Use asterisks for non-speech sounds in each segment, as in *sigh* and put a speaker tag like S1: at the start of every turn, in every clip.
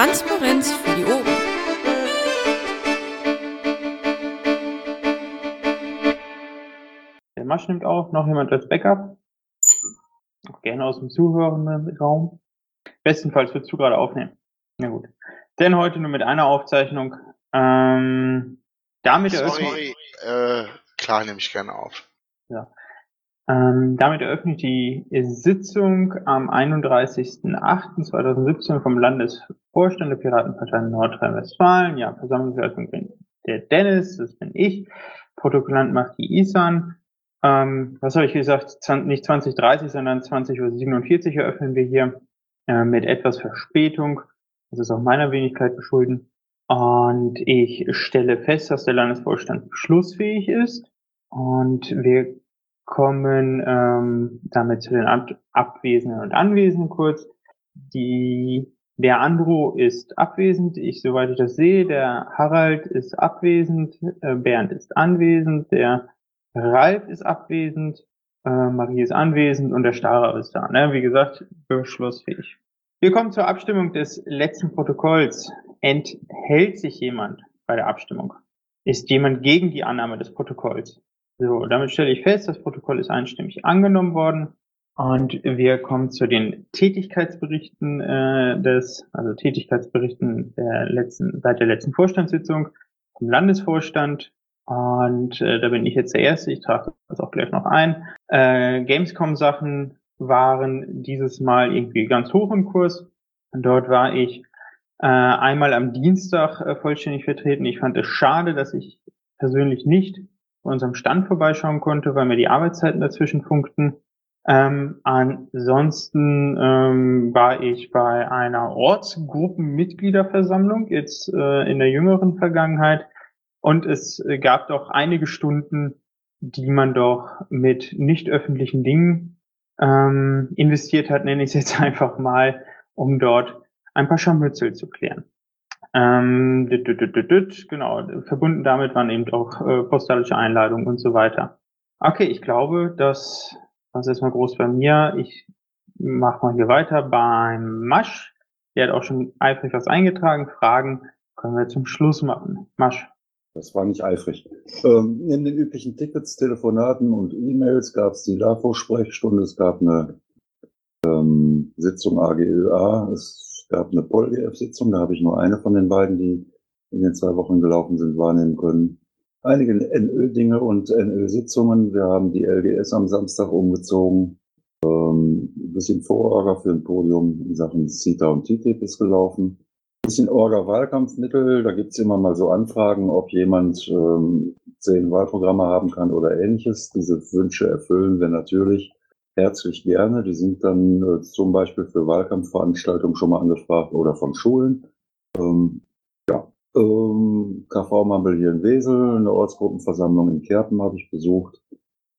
S1: Transparenz für die Ohren.
S2: Der Masch nimmt auf, noch jemand als Backup. Auch gerne aus dem zuhörenden Raum. Bestenfalls würdest du gerade aufnehmen. Na gut. Denn heute nur mit einer Aufzeichnung. Ähm, damit eröffne
S3: Sorry, äh, klar nehme ich gerne auf.
S2: Ja. Ähm, damit eröffne ich die Sitzung am 31.08.2017 vom Landesvorstand der Piratenpartei Nordrhein-Westfalen. Ja, Versammlungsleitung bin der Dennis, das bin ich. Protokollant macht die Isan. Ähm, was habe ich gesagt? Nicht 2030, sondern 20.47 Uhr eröffnen wir hier äh, mit etwas Verspätung. Das ist auch meiner Wenigkeit beschulden. Und ich stelle fest, dass der Landesvorstand beschlussfähig ist. Und wir kommen ähm, damit zu den Ab Abwesenden und Anwesenden kurz. Die, der Andro ist abwesend, ich, soweit ich das sehe, der Harald ist abwesend, äh, Bernd ist anwesend, der Ralf ist abwesend, äh, Marie ist anwesend und der Starer ist da. Ne? Wie gesagt, beschlussfähig. Wir kommen zur Abstimmung des letzten Protokolls. Enthält sich jemand bei der Abstimmung? Ist jemand gegen die Annahme des Protokolls? So, damit stelle ich fest, das Protokoll ist einstimmig angenommen worden. Und wir kommen zu den Tätigkeitsberichten äh, des, also Tätigkeitsberichten der letzten, seit der letzten Vorstandssitzung vom Landesvorstand. Und äh, da bin ich jetzt der Erste, ich trage das auch gleich noch ein. Äh, Gamescom-Sachen waren dieses Mal irgendwie ganz hoch im Kurs. Dort war ich äh, einmal am Dienstag äh, vollständig vertreten. Ich fand es schade, dass ich persönlich nicht unserem Stand vorbeischauen konnte, weil mir die Arbeitszeiten dazwischen funkten. Ähm, ansonsten ähm, war ich bei einer Ortsgruppenmitgliederversammlung jetzt äh, in der jüngeren Vergangenheit und es gab doch einige Stunden, die man doch mit nicht öffentlichen Dingen ähm, investiert hat, nenne ich es jetzt *laughs* einfach mal, um dort ein paar Scharmützel zu klären. Ähm, düt, düt, düt, genau, verbunden damit waren eben auch äh, postalische Einladungen und so weiter. Okay, ich glaube, das war jetzt mal groß bei mir. Ich mache mal hier weiter beim Masch. Der hat auch schon eifrig was eingetragen. Fragen können wir zum Schluss machen. Masch.
S4: Das war nicht eifrig. Ähm, neben den üblichen Tickets, Telefonaten und E-Mails gab es die LAFO-Sprechstunde, es gab eine ähm, Sitzung AGÖA, es gab eine PolGF-Sitzung, da habe ich nur eine von den beiden, die in den zwei Wochen gelaufen sind, wahrnehmen können. Einige NÖ-Dinge und NÖ-Sitzungen. Wir haben die LGS am Samstag umgezogen. Ähm, ein bisschen Vororga für ein Podium in Sachen CITA und TTIP ist gelaufen. Ein bisschen Orga-Wahlkampfmittel. Da gibt's immer mal so Anfragen, ob jemand ähm, zehn Wahlprogramme haben kann oder ähnliches. Diese Wünsche erfüllen wir natürlich herzlich gerne. Die sind dann äh, zum Beispiel für Wahlkampfveranstaltungen schon mal angefragt oder von Schulen. Ähm, ähm, KV in Wesel, eine Ortsgruppenversammlung in Kerpen habe ich besucht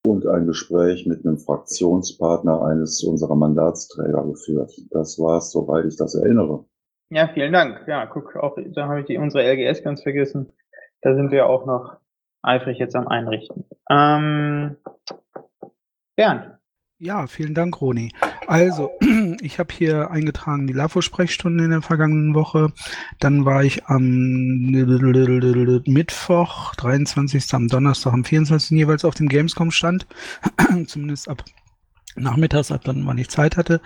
S4: und ein Gespräch mit einem Fraktionspartner eines unserer Mandatsträger geführt. Das war es, soweit ich das erinnere.
S2: Ja, vielen Dank. Ja, guck, auch da habe ich die, unsere LGS ganz vergessen. Da sind wir auch noch eifrig jetzt am Einrichten. Ähm, Bernd,
S5: ja, vielen Dank, Roni. Also, *clears throat* ich habe hier eingetragen die LAFO-Sprechstunde in der vergangenen Woche. Dann war ich am *laughs* Mittwoch, 23. am Donnerstag, am 24. jeweils auf dem Gamescom-Stand. *clears throat* Zumindest ab nachmittags, ab dann, wann ich Zeit hatte.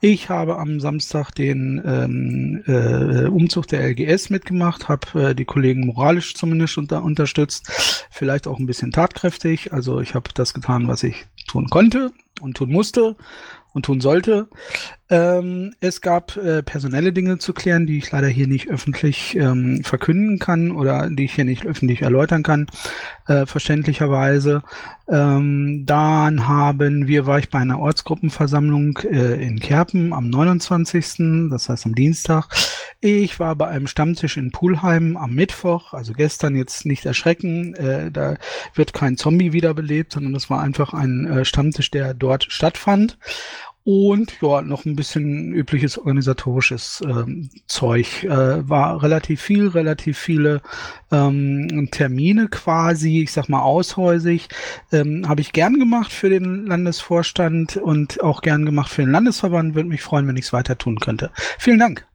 S5: Ich habe am Samstag den ähm, äh, Umzug der LGS mitgemacht, habe äh, die Kollegen moralisch zumindest unter, unterstützt, vielleicht auch ein bisschen tatkräftig. Also ich habe das getan, was ich tun konnte und tun musste und tun sollte. Ähm, es gab äh, personelle Dinge zu klären, die ich leider hier nicht öffentlich ähm, verkünden kann oder die ich hier nicht öffentlich erläutern kann, äh, verständlicherweise. Ähm, dann haben wir, war ich bei einer Ortsgruppenversammlung äh, in Kerpen am 29., das heißt am Dienstag. Ich war bei einem Stammtisch in Pulheim am Mittwoch, also gestern jetzt nicht erschrecken, äh, da wird kein Zombie wiederbelebt, sondern das war einfach ein äh, Stammtisch, der dort stattfand. Und ja, noch ein bisschen übliches organisatorisches ähm, Zeug. Äh, war relativ viel, relativ viele ähm, Termine quasi, ich sag mal aushäusig. Ähm, Habe ich gern gemacht für den Landesvorstand und auch gern gemacht für den Landesverband. Würde mich freuen, wenn ich es weiter tun könnte. Vielen Dank.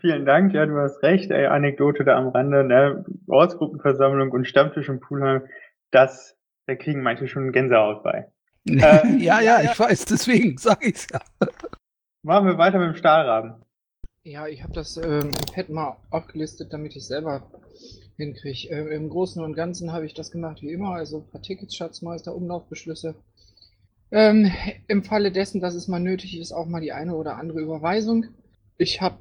S2: Vielen Dank, ja, du hast recht. Ey, Anekdote da am Rande, ne? Ortsgruppenversammlung und Stammtisch im Poolheim, das, da kriegen manche schon Gänsehaut bei. *laughs*
S5: Äh, ja, ja, ich weiß, deswegen sage ich's ja.
S2: Machen wir weiter mit dem Stahlrahmen.
S1: Ja, ich habe das ähm, im Pad mal aufgelistet, damit ich selber hinkriege. Ähm, Im Großen und Ganzen habe ich das gemacht wie immer, also ein paar Tickets, Schatzmeister, Umlaufbeschlüsse. Ähm, Im Falle dessen, dass es mal nötig ist, auch mal die eine oder andere Überweisung. Ich habe,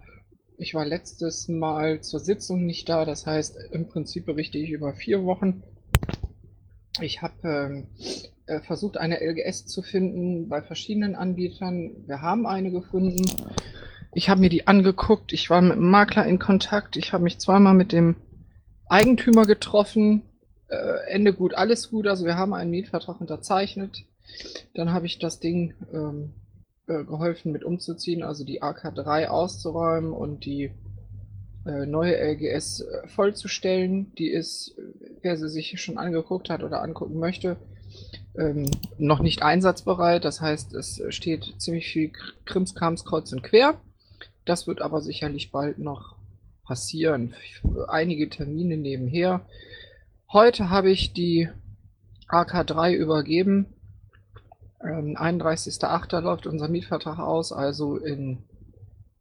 S1: ich war letztes Mal zur Sitzung nicht da, das heißt, im Prinzip berichte ich über vier Wochen. Ich habe ähm, äh, versucht, eine LGS zu finden bei verschiedenen Anbietern. Wir haben eine gefunden. Ich habe mir die angeguckt. Ich war mit dem Makler in Kontakt. Ich habe mich zweimal mit dem Eigentümer getroffen. Äh, Ende gut, alles gut. Also wir haben einen Mietvertrag unterzeichnet. Dann habe ich das Ding ähm, äh, geholfen mit umzuziehen, also die AK3 auszuräumen und die äh, neue LGS äh, vollzustellen. Die ist, wer sie sich schon angeguckt hat oder angucken möchte, ähm, noch nicht einsatzbereit. Das heißt, es steht ziemlich viel Krimskrams kreuz und quer. Das wird aber sicherlich bald noch passieren. Einige Termine nebenher. Heute habe ich die AK3 übergeben. Ähm, 31.08. läuft unser Mietvertrag aus, also in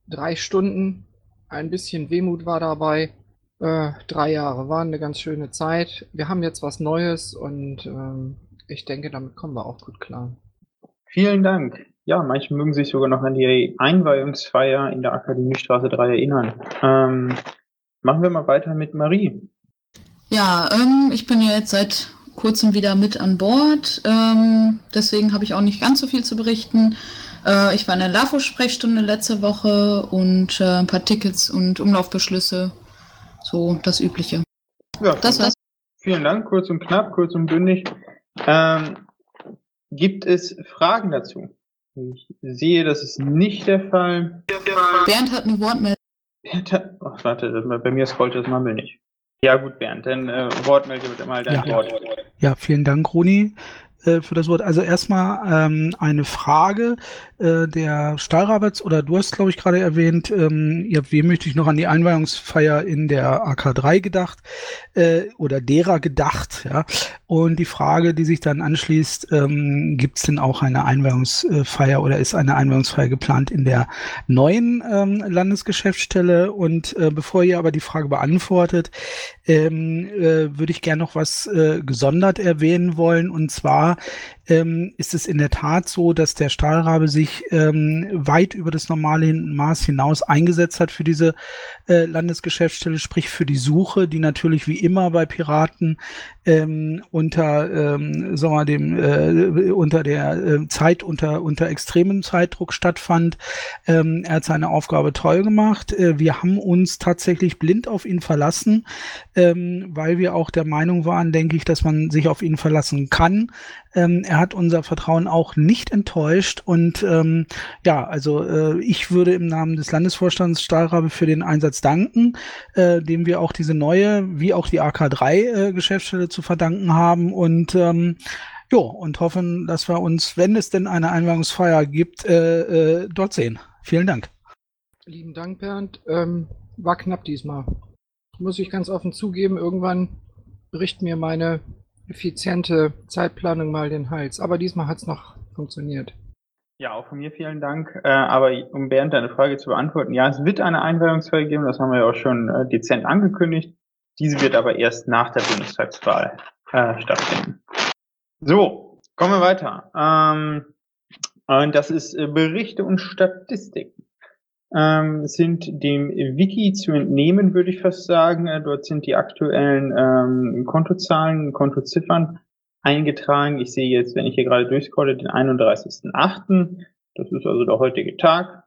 S1: drei Stunden. Ein bisschen Wehmut war dabei. Äh, drei Jahre waren eine ganz schöne Zeit. Wir haben jetzt was Neues und ähm, ich denke, damit kommen wir auch gut klar.
S2: Vielen Dank. Ja, manche mögen sich sogar noch an die Einweihungsfeier in der Akademiestraße 3 erinnern. Ähm, machen wir mal weiter mit Marie.
S6: Ja, ähm, ich bin ja jetzt seit kurzem wieder mit an Bord. Ähm, deswegen habe ich auch nicht ganz so viel zu berichten. Äh, ich war in der LAFO-Sprechstunde letzte Woche und äh, ein paar Tickets und Umlaufbeschlüsse. So das Übliche.
S2: Ja,
S6: Das war's.
S2: Vielen Dank, kurz und knapp, kurz und bündig. Ähm, gibt es Fragen dazu? Ich sehe, das ist nicht der Fall.
S6: Bernd hat eine Wortmeldung.
S2: Bernd hat- Ach, warte, bei mir scrollt das Mammel nicht. Ja gut, Bernd, dann äh, Wortmelde bitte mal dein
S5: Ja.
S2: Wort.
S5: Ja, vielen Dank, Roni, äh, für das Wort. Also erstmal ähm, eine Frage. Äh, der Stahlrabatz, oder du hast, glaube ich, gerade erwähnt, ähm, ihr habt wehmütig noch an die Einweihungsfeier in der AK3 gedacht äh, oder derer gedacht, ja. Und die Frage, die sich dann anschließt, ähm, gibt es denn auch eine Einweihungsfeier oder ist eine Einweihungsfeier geplant in der neuen ähm, Landesgeschäftsstelle? Und äh, bevor ihr aber die Frage beantwortet, ähm, äh, würde ich gerne noch was äh, gesondert erwähnen wollen. Und zwar ähm, ist es in der Tat so, dass der Stahlrabe sich ähm, weit über das normale Maß hinaus eingesetzt hat für diese äh, Landesgeschäftsstelle, sprich für die Suche, die natürlich wie immer bei Piraten ähm, unter ähm, sagen wir dem äh, unter der äh, Zeit unter unter extremem Zeitdruck stattfand. Ähm, er hat seine Aufgabe toll gemacht. Äh, wir haben uns tatsächlich blind auf ihn verlassen, ähm, weil wir auch der Meinung waren, denke ich, dass man sich auf ihn verlassen kann. Ähm, er hat unser Vertrauen auch nicht enttäuscht und ähm, ja, also äh, ich würde im Namen des Landesvorstands Stahlrabe für den Einsatz danken, äh, dem wir auch diese neue, wie auch die AK3 äh, zu verdanken haben und ähm, jo, und hoffen, dass wir uns, wenn es denn eine Einweihungsfeier gibt, äh, äh, dort sehen. Vielen Dank.
S1: Lieben Dank, Bernd. Ähm, war knapp diesmal. Muss ich ganz offen zugeben, irgendwann bricht mir meine effiziente Zeitplanung mal den Hals. Aber diesmal hat es noch funktioniert.
S2: Ja, auch von mir vielen Dank. Äh, aber um Bernd deine Frage zu beantworten, ja, es wird eine Einweihungsfeier geben, das haben wir ja auch schon äh, dezent angekündigt. Diese wird aber erst nach der Bundestagswahl äh, stattfinden. So, kommen wir weiter. Ähm, und das ist äh, Berichte und Statistiken. Ähm, sind dem Wiki zu entnehmen, würde ich fast sagen. Äh, dort sind die aktuellen ähm, Kontozahlen, Kontoziffern eingetragen. Ich sehe jetzt, wenn ich hier gerade durchscrolle, den 31.08. Das ist also der heutige Tag.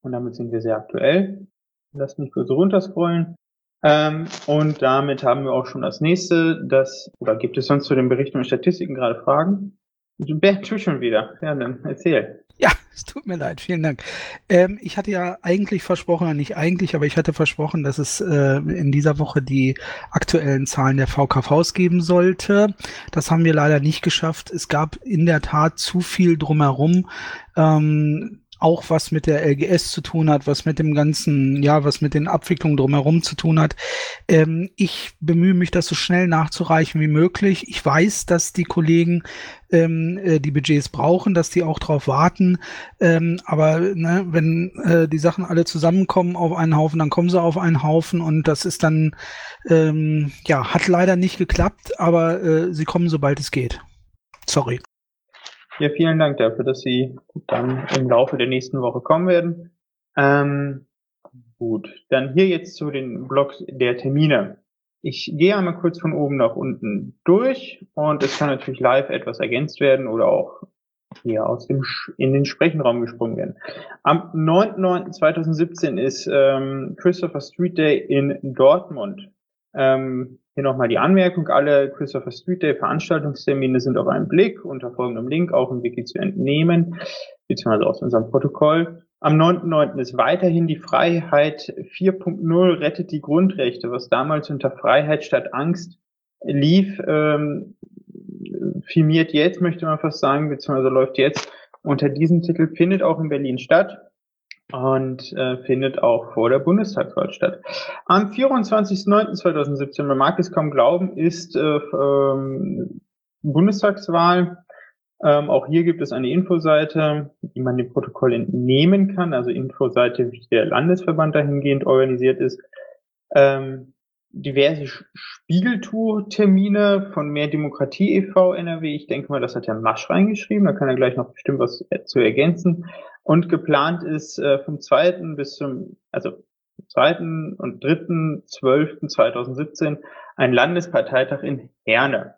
S2: Und damit sind wir sehr aktuell. Lass mich kurz runterscrollen. Ähm, und damit haben wir auch schon das nächste. Das, oder gibt es sonst zu den Berichten und Statistiken gerade Fragen? Bernd, tu schon wieder. Ja, dann erzähl.
S5: Es tut mir leid, vielen Dank. Ähm, ich hatte ja eigentlich versprochen, nicht eigentlich, aber ich hatte versprochen, dass es äh, in dieser Woche die aktuellen Zahlen der VKVs geben sollte. Das haben wir leider nicht geschafft. Es gab in der Tat zu viel drumherum. Ähm, auch was mit der LGS zu tun hat, was mit dem ganzen, ja, was mit den Abwicklungen drumherum zu tun hat. Ähm, ich bemühe mich, das so schnell nachzureichen wie möglich. Ich weiß, dass die Kollegen ähm, äh, die Budgets brauchen, dass die auch drauf warten. Ähm, aber ne, wenn äh, die Sachen alle zusammenkommen auf einen Haufen, dann kommen sie auf einen Haufen und das ist dann, ähm, ja, hat leider nicht geklappt, aber äh, sie kommen, sobald es geht. Sorry.
S2: Ja, vielen Dank dafür, dass Sie dann im Laufe der nächsten Woche kommen werden. Ähm, gut, dann hier jetzt zu den Blogs der Termine. Ich gehe einmal kurz von oben nach unten durch und es kann natürlich live etwas ergänzt werden oder auch hier aus dem in den Sprechenraum gesprungen werden. Am 9.9.2017 ist ähm, Christopher Street Day in Dortmund. Ähm, hier nochmal die Anmerkung, alle Christopher Street Day Veranstaltungstermine sind auf einen Blick unter folgendem Link auch im Wiki zu entnehmen, beziehungsweise aus unserem Protokoll. Am 9.9. ist weiterhin die Freiheit 4.0 rettet die Grundrechte, was damals unter Freiheit statt Angst lief, ähm, filmiert jetzt, möchte man fast sagen, beziehungsweise läuft jetzt unter diesem Titel, findet auch in Berlin statt und äh, findet auch vor der Bundestagswahl statt. Am 24.09.2017, man mag es kaum glauben, ist äh, ähm, Bundestagswahl. Ähm, auch hier gibt es eine Infoseite, die man dem Protokoll entnehmen kann, also Infoseite, wie der Landesverband dahingehend organisiert ist. Ähm, diverse Spiegeltour-Termine von Mehr Demokratie e.V. NRW. Ich denke mal, das hat Herr Masch reingeschrieben. Da kann er gleich noch bestimmt was zu ergänzen. Und geplant ist äh, vom zweiten bis zum, also zweiten und dritten zwölften 2017 ein Landesparteitag in Herne.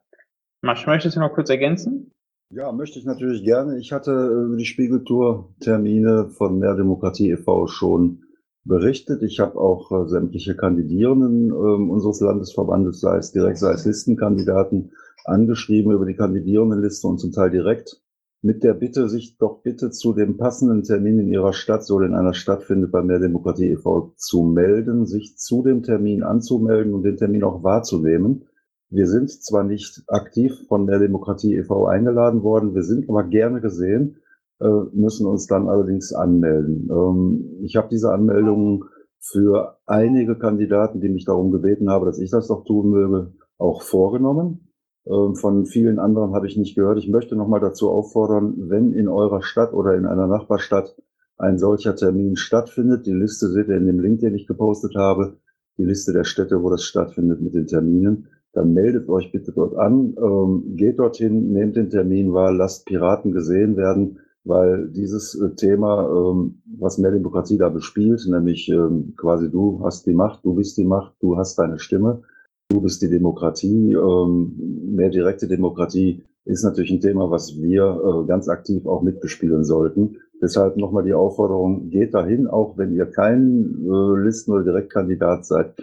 S2: Masch, möchtest du noch kurz ergänzen?
S4: Ja, möchte ich natürlich gerne. Ich hatte über die Spiegeltour-Termine von Mehr Demokratie e.V. schon berichtet. Ich habe auch äh, sämtliche Kandidierenden äh, unseres Landesverbandes, sei es direkt, sei es Listenkandidaten, angeschrieben über die Kandidierendenliste und zum Teil direkt mit der Bitte, sich doch bitte zu dem passenden Termin in Ihrer Stadt, so in einer Stadt findet, bei Mehr Demokratie e.V. zu melden, sich zu dem Termin anzumelden und den Termin auch wahrzunehmen. Wir sind zwar nicht aktiv von Mehr Demokratie e.V. eingeladen worden, wir sind aber gerne gesehen, äh, müssen uns dann allerdings anmelden. Ähm, ich habe diese Anmeldungen für einige Kandidaten, die mich darum gebeten haben, dass ich das doch tun möge, auch vorgenommen. Ähm, von vielen anderen habe ich nicht gehört. Ich möchte nochmal dazu auffordern, wenn in eurer Stadt oder in einer Nachbarstadt ein solcher Termin stattfindet, die Liste seht ihr in dem Link, den ich gepostet habe, die Liste der Städte, wo das stattfindet mit den Terminen, dann meldet euch bitte dort an, ähm, geht dorthin, nehmt den Termin wahr, lasst Piraten gesehen werden, weil dieses äh, Thema, ähm, was mehr Demokratie da bespielt, nämlich quasi du hast die Macht, du bist die Macht, du hast deine Stimme, Du bist die Demokratie. Ähm, mehr direkte Demokratie ist natürlich ein Thema, was wir äh, ganz aktiv auch mitbespielen sollten. Deshalb nochmal die Aufforderung, geht dahin, auch wenn ihr kein äh, Listen- oder Direktkandidat seid.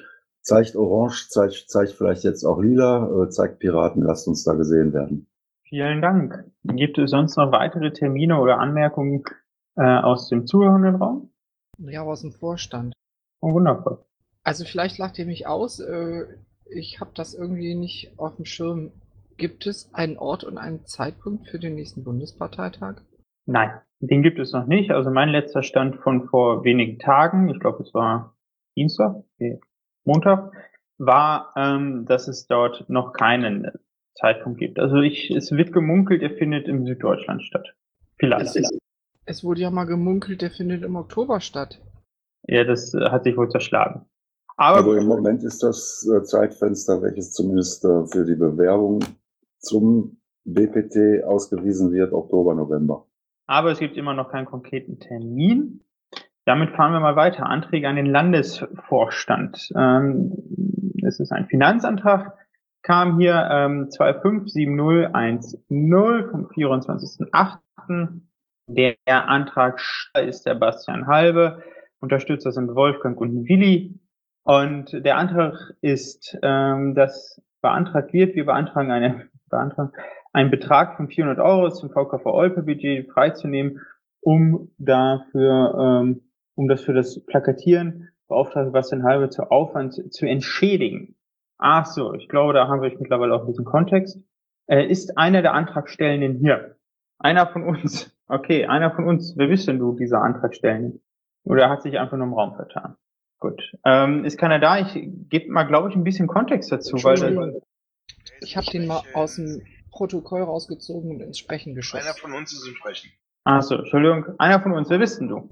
S4: Zeigt Orange, zeigt, zeigt vielleicht jetzt auch Lila, äh, zeigt Piraten, lasst uns da gesehen werden.
S2: Vielen Dank. Gibt es sonst noch weitere Termine oder Anmerkungen äh, aus dem zuhörenden Raum?
S1: Ja, aus dem Vorstand.
S2: Oh, wundervoll.
S1: Also vielleicht lacht ihr mich aus. Äh, ich habe das irgendwie nicht auf dem Schirm. Gibt es einen Ort und einen Zeitpunkt für den nächsten Bundesparteitag?
S2: Nein, den gibt es noch nicht. Also mein letzter Stand von vor wenigen Tagen, ich glaube es war Dienstag, nee, Montag, war, ähm, dass es dort noch keinen Zeitpunkt gibt. Also ich, es wird gemunkelt, er findet im Süddeutschland statt.
S1: Vielleicht. Es, es wurde ja mal gemunkelt, der findet im Oktober statt.
S2: Ja, das äh, hat sich wohl zerschlagen.
S4: Aber also im Moment ist das äh, Zeitfenster, welches zumindest äh, für die Bewerbung zum BPT ausgewiesen wird, Oktober, November.
S2: Aber es gibt immer noch keinen konkreten Termin. Damit fahren wir mal weiter. Anträge an den Landesvorstand. Ähm, es ist ein Finanzantrag, kam hier ähm, 257010 vom 24.08. Der Antrag ist der Bastian Halbe. Unterstützer sind Wolfgang und Willi. Und der Antrag ist, ähm, dass beantragt wird, wir beantragen eine, *laughs* beantragen einen Betrag von 400 Euro dem VKV Olpe Budget freizunehmen, um dafür, ähm, um das für das Plakatieren beauftragte Bastian Halbe zu Aufwand zu entschädigen. Ach so, ich glaube, da haben wir mittlerweile auch diesen Kontext. Er ist einer der Antragstellenden hier. Einer von uns *laughs* Okay, einer von uns, wer bist denn du, dieser Antrag stellen? Oder hat sich einfach nur im Raum vertan? Gut. Ähm, ist keiner da? Ich gebe mal, glaube ich, ein bisschen Kontext dazu, weil.
S1: Ich habe den mal aus dem Protokoll rausgezogen und ins Sprechen
S3: Einer
S1: geschossen.
S3: von uns ist im Sprechen.
S2: Achso, Entschuldigung. Einer von uns, wer bist denn du?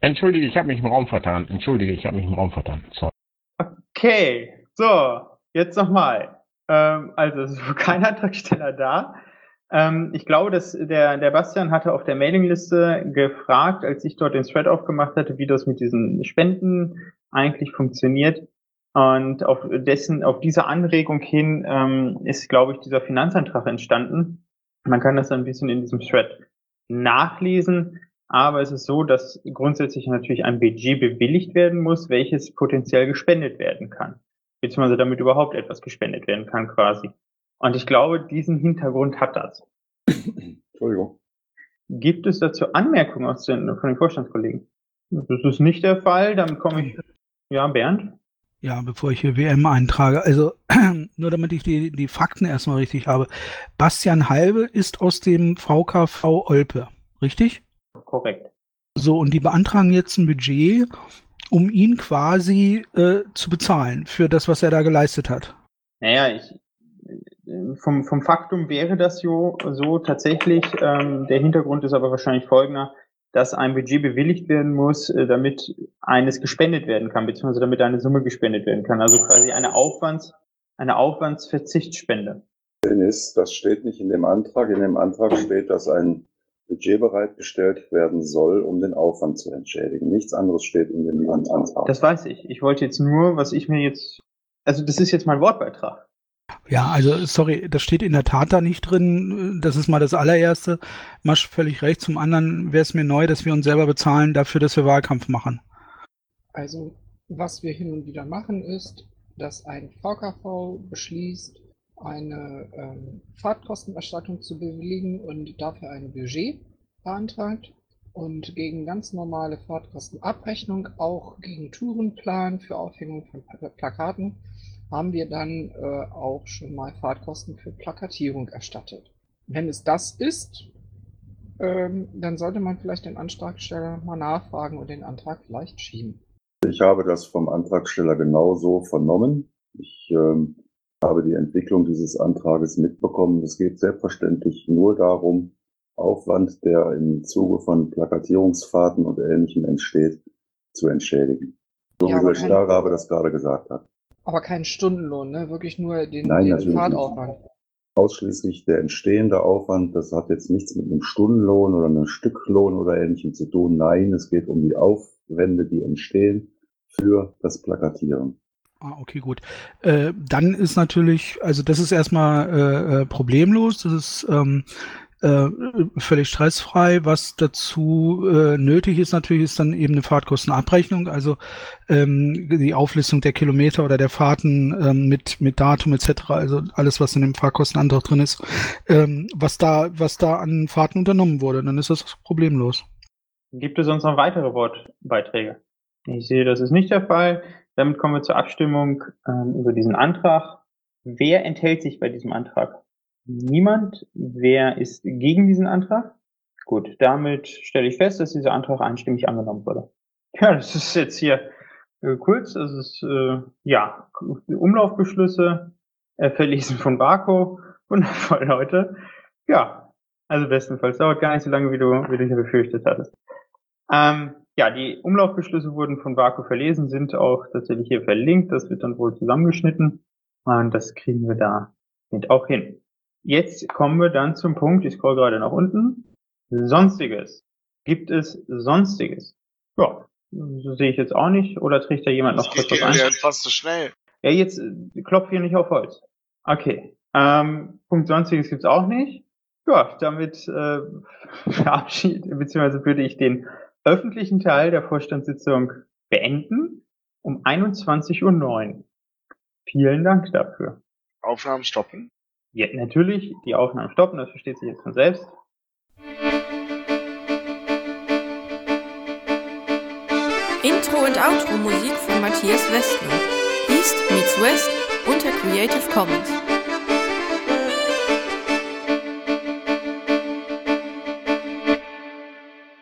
S7: Entschuldige, ich habe mich im Raum vertan. Entschuldige, ich habe mich im Raum vertan. Sorry.
S2: Okay, so, jetzt nochmal. Ähm, also, es ist wohl kein Antragsteller da. Ähm, ich glaube, dass der, der Bastian hatte auf der Mailingliste gefragt, als ich dort den Thread aufgemacht hatte, wie das mit diesen Spenden eigentlich funktioniert. Und auf dessen, auf diese Anregung hin ähm, ist, glaube ich, dieser Finanzantrag entstanden. Man kann das ein bisschen in diesem Thread nachlesen. Aber es ist so, dass grundsätzlich natürlich ein Budget bewilligt werden muss, welches potenziell gespendet werden kann. Beziehungsweise damit überhaupt etwas gespendet werden kann quasi. Und ich glaube, diesen Hintergrund hat das.
S4: Entschuldigung.
S2: Gibt es dazu Anmerkungen aus den, von den Vorstandskollegen? Das ist nicht der Fall, dann komme ich. Ja, Bernd?
S5: Ja, bevor ich hier WM eintrage, also *clears throat* nur damit ich die, die Fakten erstmal richtig habe. Bastian Halbe ist aus dem VKV Olpe, richtig?
S2: Korrekt.
S5: So, und die beantragen jetzt ein Budget, um ihn quasi äh, zu bezahlen für das, was er da geleistet hat.
S2: Naja, ich, vom, vom Faktum wäre das so, so tatsächlich. Ähm, der Hintergrund ist aber wahrscheinlich folgender, dass ein Budget bewilligt werden muss, äh, damit eines gespendet werden kann, beziehungsweise damit eine Summe gespendet werden kann. Also quasi eine Aufwands, eine Aufwandsverzichtsspende.
S4: Dennis, das steht nicht in dem Antrag. In dem Antrag steht, dass ein Budget bereitgestellt werden soll, um den Aufwand zu entschädigen. Nichts anderes steht in dem Antrag.
S2: Das weiß ich. Ich wollte jetzt nur, was ich mir jetzt, also das ist jetzt mein Wortbeitrag.
S5: Ja, also sorry, das steht in der Tat da nicht drin. Das ist mal das allererste. Masch völlig recht. Zum anderen wäre es mir neu, dass wir uns selber bezahlen dafür, dass wir Wahlkampf machen.
S1: Also, was wir hin und wieder machen, ist, dass ein VKV beschließt, eine ähm, Fahrtkostenerstattung zu bewilligen und dafür ein Budget beantragt und gegen ganz normale Fahrtkostenabrechnung, auch gegen Tourenplan für Aufhängung von Pla- Plakaten, haben wir dann äh, auch schon mal Fahrtkosten für Plakatierung erstattet. Wenn es das ist, ähm, dann sollte man vielleicht den Antragsteller mal nachfragen und den Antrag vielleicht schieben.
S4: Ich habe das vom Antragsteller genauso vernommen. Ich ähm, habe die Entwicklung dieses Antrages mitbekommen. Es geht selbstverständlich nur darum, Aufwand, der im Zuge von Plakatierungsfahrten und Ähnlichem entsteht, zu entschädigen. So
S1: Ja,
S4: wie
S1: aber
S4: der
S1: kein-
S4: Starrabe das gerade gesagt hat.
S1: Aber keinen Stundenlohn, ne? Wirklich nur den,
S4: Nein,
S1: den
S4: natürlich nicht.
S1: Fahrtaufwand.
S4: Ausschließlich der entstehende Aufwand, das hat jetzt nichts mit einem Stundenlohn oder einem Stücklohn oder Ähnlichem zu tun. Nein, es geht um die Aufwände, die entstehen für das Plakatieren.
S5: Ah, okay, gut. Äh, dann ist natürlich, also das ist erstmal äh, äh, problemlos, das ist ähm, äh, völlig stressfrei. Was dazu äh, nötig ist natürlich, ist dann eben eine Fahrtkostenabrechnung, also ähm, die Auflistung der Kilometer oder der Fahrten ähm, mit mit Datum etc. Also alles, was in dem Fahrkostenantrag drin ist, ähm, was da was da an Fahrten unternommen wurde, dann ist das problemlos.
S2: Gibt es sonst noch weitere Wortbeiträge? Ich sehe, das ist nicht der Fall. Damit kommen wir zur Abstimmung ähm, über diesen Antrag. Wer enthält sich bei diesem Antrag? Niemand. Wer ist gegen diesen Antrag? Gut, damit stelle ich fest, dass dieser Antrag einstimmig angenommen wurde. Ja, das ist jetzt hier äh, kurz. Das ist, äh, ja, Umlaufbeschlüsse äh, verlesen von Barco. Wundervoll, Leute. Ja, also bestenfalls dauert gar nicht so lange, wie du, wie du hier befürchtet hattest. Ähm, ja, die Umlaufbeschlüsse wurden von Vaku verlesen, sind auch tatsächlich hier verlinkt. Das wird dann wohl zusammengeschnitten. Und das kriegen wir da mit auch hin. Jetzt kommen wir dann zum Punkt, ich scroll gerade nach unten. Sonstiges. Gibt es Sonstiges? Ja, so sehe ich jetzt auch nicht. Oder trägt da jemand noch kurz was
S3: ja
S2: ein?
S3: fast so schnell.
S2: Ja, jetzt äh, klopf hier nicht auf Holz. Okay. Ähm, Punkt Sonstiges gibt's auch nicht. Ja, damit äh, *laughs* verabschiede, beziehungsweise würde ich den öffentlichen Teil der Vorstandssitzung beenden um 21.09 Uhr. Vielen Dank dafür.
S3: Aufnahmen stoppen.
S2: Ja, natürlich, die Aufnahmen stoppen, das versteht sich jetzt von selbst.
S8: Intro und Outro Musik von Matthias Westner. East meets West unter Creative Commons.